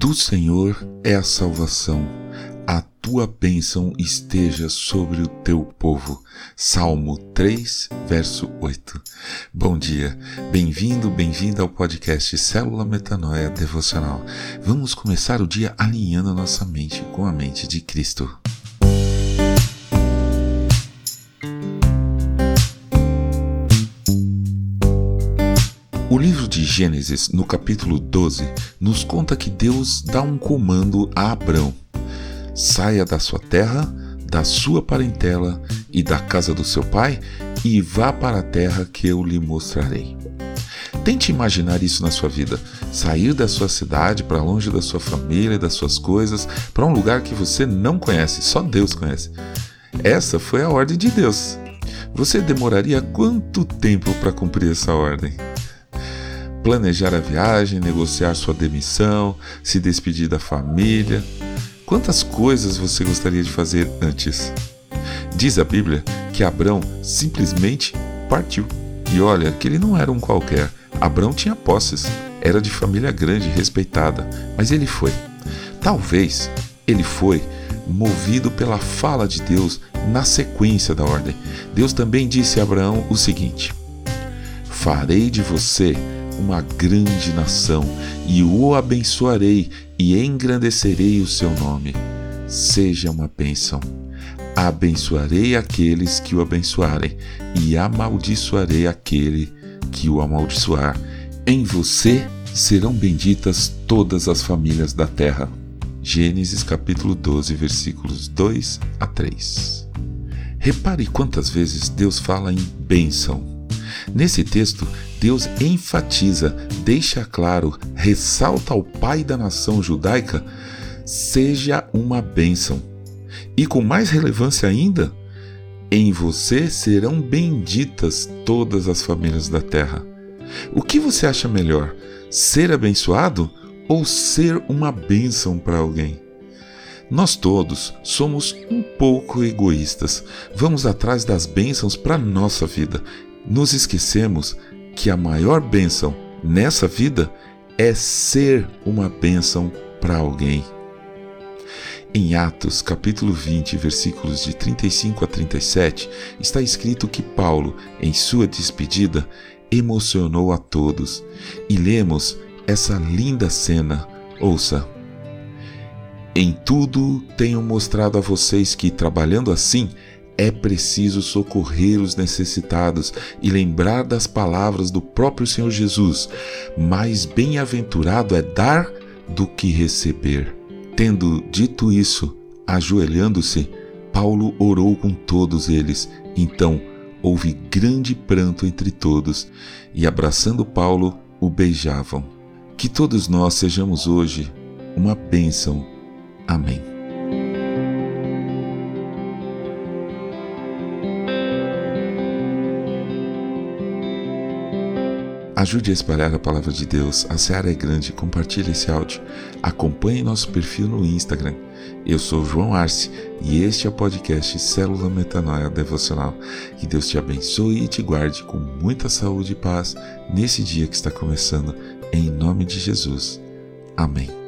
Do Senhor é a salvação. A tua bênção esteja sobre o teu povo. Salmo 3, verso 8. Bom dia, bem-vindo, bem-vinda ao podcast Célula Metanoia Devocional. Vamos começar o dia alinhando nossa mente com a mente de Cristo. O livro de Gênesis, no capítulo 12, nos conta que Deus dá um comando a Abrão: saia da sua terra, da sua parentela e da casa do seu pai e vá para a terra que eu lhe mostrarei. Tente imaginar isso na sua vida: sair da sua cidade, para longe da sua família, das suas coisas, para um lugar que você não conhece, só Deus conhece. Essa foi a ordem de Deus. Você demoraria quanto tempo para cumprir essa ordem? Planejar a viagem, negociar sua demissão, se despedir da família. Quantas coisas você gostaria de fazer antes? Diz a Bíblia que Abrão simplesmente partiu. E olha que ele não era um qualquer. Abrão tinha posses, era de família grande e respeitada, mas ele foi. Talvez ele foi movido pela fala de Deus na sequência da ordem. Deus também disse a Abraão o seguinte: Farei de você uma grande nação, e o abençoarei e engrandecerei o seu nome. Seja uma bênção. Abençoarei aqueles que o abençoarem, e amaldiçoarei aquele que o amaldiçoar. Em você serão benditas todas as famílias da terra. Gênesis capítulo 12, versículos 2 a 3. Repare quantas vezes Deus fala em bênção Nesse texto, Deus enfatiza, deixa claro, ressalta ao pai da nação judaica: seja uma bênção. E com mais relevância ainda, em você serão benditas todas as famílias da terra. O que você acha melhor, ser abençoado ou ser uma bênção para alguém? Nós todos somos um pouco egoístas. Vamos atrás das bênçãos para nossa vida nos esquecemos que a maior bênção nessa vida é ser uma bênção para alguém. Em Atos, capítulo 20, versículos de 35 a 37, está escrito que Paulo, em sua despedida, emocionou a todos. E lemos essa linda cena. Ouça. Em tudo tenho mostrado a vocês que, trabalhando assim, é preciso socorrer os necessitados e lembrar das palavras do próprio Senhor Jesus: mais bem-aventurado é dar do que receber. Tendo dito isso, ajoelhando-se, Paulo orou com todos eles. Então houve grande pranto entre todos, e abraçando Paulo, o beijavam. Que todos nós sejamos hoje uma bênção. Amém. Ajude a espalhar a palavra de Deus. A seara é grande. Compartilhe esse áudio. Acompanhe nosso perfil no Instagram. Eu sou João Arce e este é o podcast Célula Metanoia Devocional. Que Deus te abençoe e te guarde com muita saúde e paz nesse dia que está começando. Em nome de Jesus. Amém.